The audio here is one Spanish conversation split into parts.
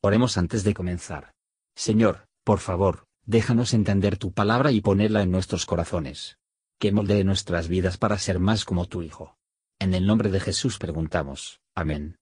Oremos antes de comenzar. Señor, por favor, déjanos entender tu palabra y ponerla en nuestros corazones. Que moldee nuestras vidas para ser más como tu Hijo. En el nombre de Jesús preguntamos. Amén.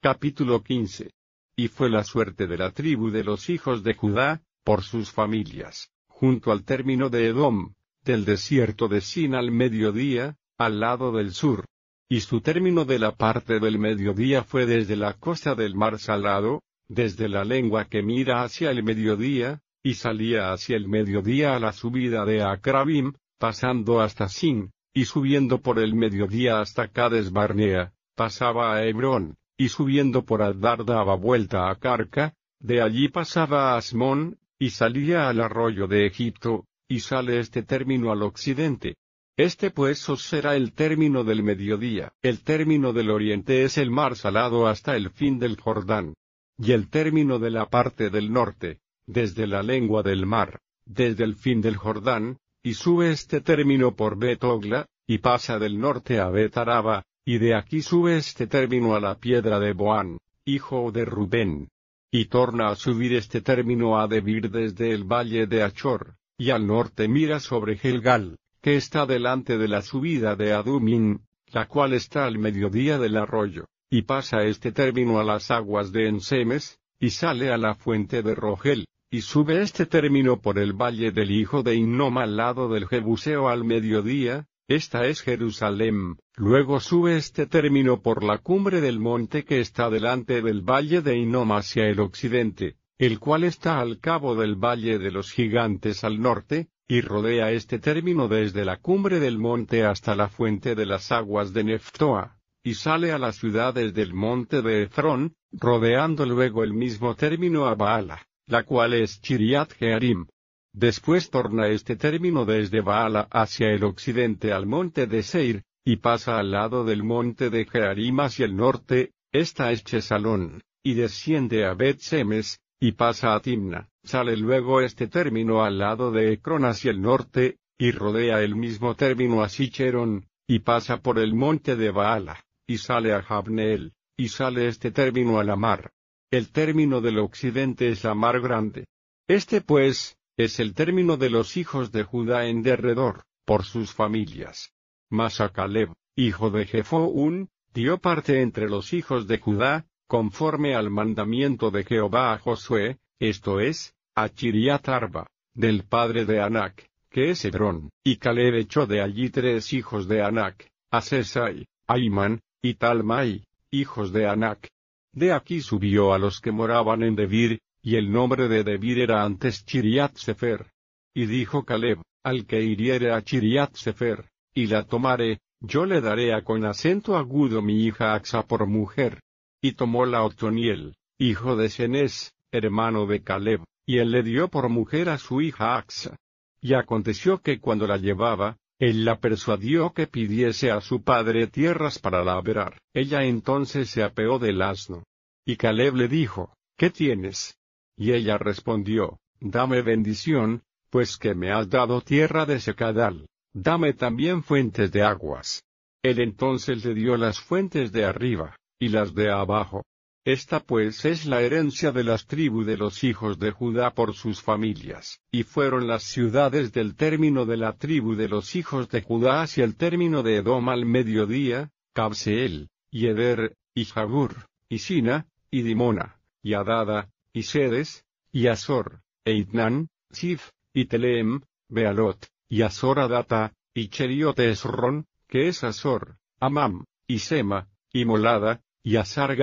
Capítulo 15. Y fue la suerte de la tribu de los hijos de Judá, por sus familias, junto al término de Edom, del desierto de Sin al mediodía, al lado del sur, y su término de la parte del mediodía fue desde la costa del mar Salado, desde la lengua que mira hacia el mediodía, y salía hacia el mediodía a la subida de Acrabim, pasando hasta Sin, y subiendo por el mediodía hasta Cades Barnea, pasaba a Hebrón, y subiendo por Adar daba vuelta a Carca, de allí pasaba a Asmón, y salía al arroyo de Egipto, y sale este término al occidente, este pues os será el término del mediodía. El término del oriente es el mar salado hasta el fin del Jordán. Y el término de la parte del norte, desde la lengua del mar, desde el fin del Jordán, y sube este término por Betogla, y pasa del norte a Betaraba, y de aquí sube este término a la piedra de Boán, hijo de Rubén. Y torna a subir este término a Debir desde el valle de Achor, y al norte mira sobre Gelgal, que está delante de la subida de Adumín, la cual está al mediodía del arroyo, y pasa este término a las aguas de Ensemes, y sale a la fuente de Rogel, y sube este término por el valle del hijo de Innom al lado del Jebuseo al mediodía, esta es Jerusalén, luego sube este término por la cumbre del monte que está delante del valle de Innom hacia el occidente, el cual está al cabo del valle de los gigantes al norte, y rodea este término desde la cumbre del monte hasta la fuente de las aguas de Neftoa, y sale a las ciudades del monte de Efrón, rodeando luego el mismo término a Baala, la cual es Chiriat Jearim. Después torna este término desde Baala hacia el occidente al monte de Seir, y pasa al lado del monte de Jearim hacia el norte, esta es Chesalón, y desciende a Bet Semes, y pasa a Timna. Sale luego este término al lado de Ecrón hacia el norte, y rodea el mismo término a Sicheron, y pasa por el monte de Baala, y sale a Jabneel, y sale este término a la mar. El término del occidente es la mar grande. Este pues, es el término de los hijos de Judá en derredor, por sus familias. Mas a Caleb, hijo de Jefoún, dio parte entre los hijos de Judá, conforme al mandamiento de Jehová a Josué, esto es, a Chiriat Arba, del padre de Anac, que es Hebrón, y Caleb echó de allí tres hijos de Anac, a Sesai, Aiman, y Talmai, hijos de Anac. De aquí subió a los que moraban en Debir, y el nombre de Debir era antes Chiriat Sefer. Y dijo Caleb, al que hiriere a Chiriat Sefer, y la tomare, yo le daré a con acento agudo mi hija Axa por mujer, y tomó la Otoniel, hijo de Cenés, hermano de Caleb, y él le dio por mujer a su hija Axa. Y aconteció que cuando la llevaba, él la persuadió que pidiese a su padre tierras para labrar. Ella entonces se apeó del asno. Y Caleb le dijo, ¿qué tienes? Y ella respondió, Dame bendición, pues que me has dado tierra de secadal. Dame también fuentes de aguas. Él entonces le dio las fuentes de arriba, y las de abajo. Esta pues es la herencia de las tribus de los hijos de Judá por sus familias, y fueron las ciudades del término de la tribu de los hijos de Judá hacia el término de Edom al mediodía, Cabseel, y Eder, y Jagur, y Sina, y Dimona, y Adada, y Sedes, y Azor, e Itnan, Sif, y Teleem, Bealot, y Azor Adata, y Cheriot Esron, que es Azor, Amam, y Sema, y Molada, y Asar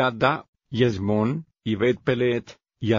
y Esmón, y Bet y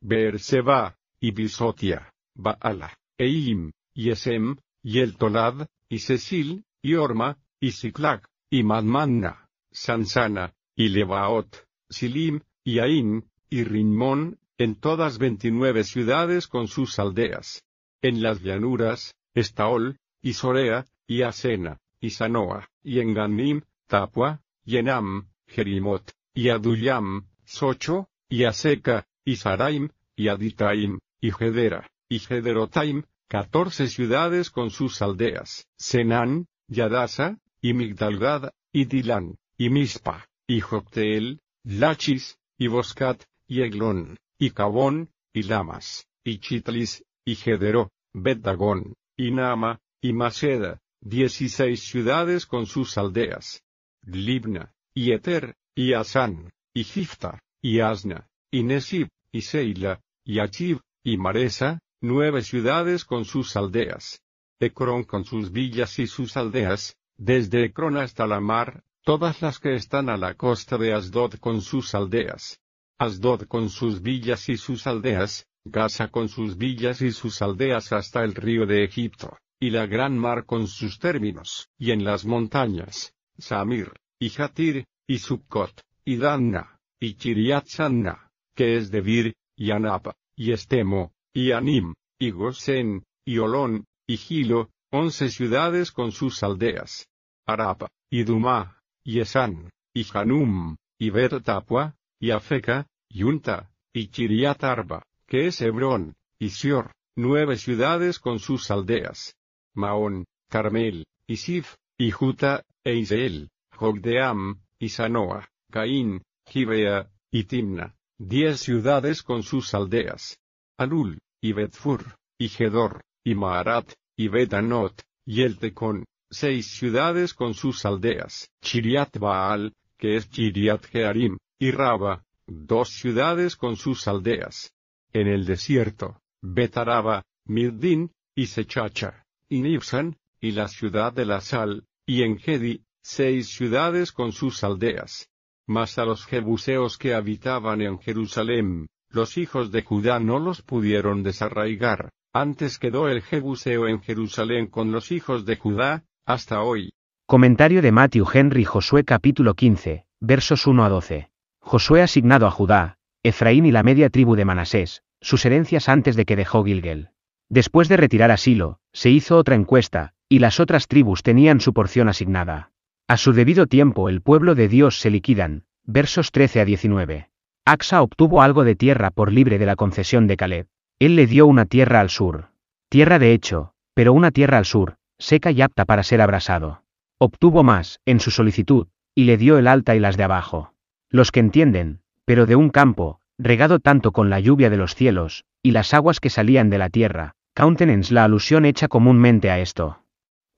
Beerseba, y Bisotia, Baala, Eim, y Esem, y El Tolad, y Cecil, y Orma, y Siclac, y Madmanna, Sansana, y Lebaot, Silim, y Ain, y Rimón, en todas veintinueve ciudades con sus aldeas. En las llanuras, Estaol, y Sorea, y Asena, y Sanoa, y en Ganim, Tapua, y Enam, Jerimot, y Adullam, Socho, y Aseca, y Saraim, y Aditaim, y Gedera, y Gederotaim, catorce ciudades con sus aldeas, Senán, Yadasa, y Migdalgad, y Dilán, y Mispa, y Jocteel, Lachis, y Boscat, y Eglón, y Cabón, y Lamas, y Chitlis, y Gedero, Bet-Dagón, y Nama, y Maceda, dieciséis ciudades con sus aldeas. Libna, y Eter, y Asán, y Gifta, y Asna, y Nesib, y Seila, y Achib, y Maresa, nueve ciudades con sus aldeas. Ecrón con sus villas y sus aldeas, desde Ecrón hasta la mar, todas las que están a la costa de Asdod con sus aldeas. Asdod con sus villas y sus aldeas, Gaza con sus villas y sus aldeas hasta el río de Egipto, y la gran mar con sus términos, y en las montañas, Samir, y Jatir, y Sukkot, y Danna, y Chiriat Sanna, que es Debir, y Anapa, y Estemo, y Anim, y Gosen, y Olón, y Gilo, once ciudades con sus aldeas. Arapa, y Dumá, y Esan, y Hanum, y Bet-Tapua, y Afeca, y Unta, y Chiriat Arba, que es Hebrón, y Sior, nueve ciudades con sus aldeas. Maón, Carmel, y Sif, y Juta, e Iseel, Jogdeam, y Sanoa, Caín, Gibea, y Timna, diez ciudades con sus aldeas. Alul, y Betfur, y Gedor, y Maarat, y Betanot, y Eltecón, seis ciudades con sus aldeas. Chiriat Baal, que es Chiriat Jearim, y Raba, dos ciudades con sus aldeas. En el desierto, Betaraba, Mirdin, y Sechacha, y Nibsan, y la ciudad de la sal, y Engedi, seis ciudades con sus aldeas. Mas a los jebuseos que habitaban en Jerusalén, los hijos de Judá no los pudieron desarraigar, antes quedó el jebuseo en Jerusalén con los hijos de Judá, hasta hoy. Comentario de Matthew Henry Josué capítulo 15, versos 1 a 12. Josué asignado a Judá, Efraín y la media tribu de Manasés, sus herencias antes de que dejó Gilgel. Después de retirar asilo, se hizo otra encuesta, y las otras tribus tenían su porción asignada. A su debido tiempo el pueblo de Dios se liquidan, versos 13 a 19. Axa obtuvo algo de tierra por libre de la concesión de Caleb. Él le dio una tierra al sur. Tierra de hecho, pero una tierra al sur, seca y apta para ser abrasado. Obtuvo más, en su solicitud, y le dio el alta y las de abajo. Los que entienden, pero de un campo, regado tanto con la lluvia de los cielos, y las aguas que salían de la tierra, countenance la alusión hecha comúnmente a esto.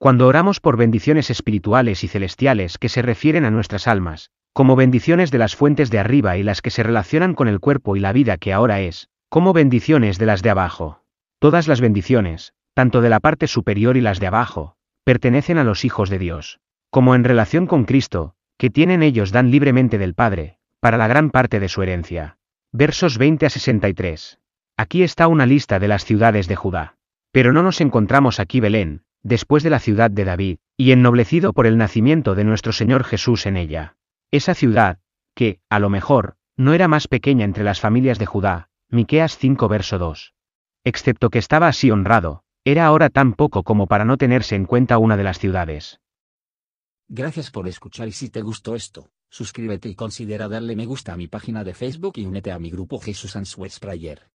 Cuando oramos por bendiciones espirituales y celestiales que se refieren a nuestras almas, como bendiciones de las fuentes de arriba y las que se relacionan con el cuerpo y la vida que ahora es, como bendiciones de las de abajo. Todas las bendiciones, tanto de la parte superior y las de abajo, pertenecen a los hijos de Dios. Como en relación con Cristo, que tienen ellos dan libremente del Padre, para la gran parte de su herencia. Versos 20 a 63. Aquí está una lista de las ciudades de Judá. Pero no nos encontramos aquí Belén, después de la ciudad de David, y ennoblecido por el nacimiento de nuestro Señor Jesús en ella. Esa ciudad, que, a lo mejor, no era más pequeña entre las familias de Judá, Miqueas 5 verso 2. Excepto que estaba así honrado, era ahora tan poco como para no tenerse en cuenta una de las ciudades. Gracias por escuchar y si te gustó esto, suscríbete y considera darle me gusta a mi página de Facebook y únete a mi grupo Jesús Answers Prayer.